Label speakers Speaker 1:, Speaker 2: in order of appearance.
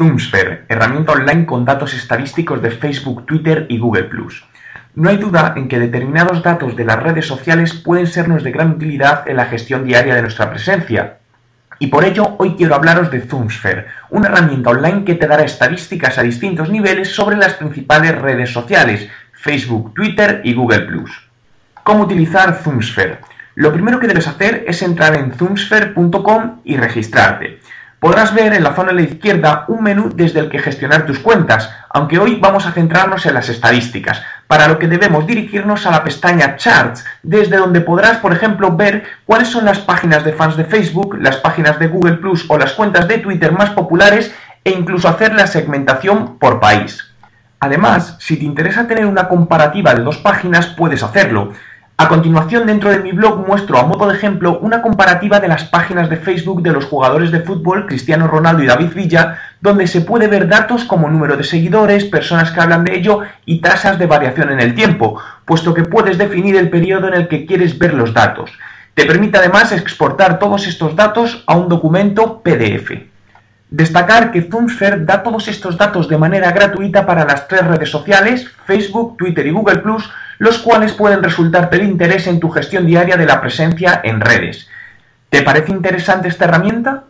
Speaker 1: Zoomsphere, herramienta online con datos estadísticos de Facebook, Twitter y Google ⁇ No hay duda en que determinados datos de las redes sociales pueden sernos de gran utilidad en la gestión diaria de nuestra presencia. Y por ello hoy quiero hablaros de Zoomsphere, una herramienta online que te dará estadísticas a distintos niveles sobre las principales redes sociales, Facebook, Twitter y Google ⁇ ¿Cómo utilizar Zoomsphere? Lo primero que debes hacer es entrar en zoomsphere.com y registrarte podrás ver en la zona de la izquierda un menú desde el que gestionar tus cuentas, aunque hoy vamos a centrarnos en las estadísticas, para lo que debemos dirigirnos a la pestaña Charts, desde donde podrás, por ejemplo, ver cuáles son las páginas de fans de Facebook, las páginas de Google Plus o las cuentas de Twitter más populares e incluso hacer la segmentación por país. Además, si te interesa tener una comparativa de dos páginas, puedes hacerlo. A continuación, dentro de mi blog muestro a modo de ejemplo una comparativa de las páginas de Facebook de los jugadores de fútbol Cristiano Ronaldo y David Villa, donde se puede ver datos como número de seguidores, personas que hablan de ello y tasas de variación en el tiempo, puesto que puedes definir el periodo en el que quieres ver los datos. Te permite además exportar todos estos datos a un documento PDF. Destacar que Zoomsphere da todos estos datos de manera gratuita para las tres redes sociales, Facebook, Twitter y Google ⁇ los cuales pueden resultarte de interés en tu gestión diaria de la presencia en redes. ¿Te parece interesante esta herramienta?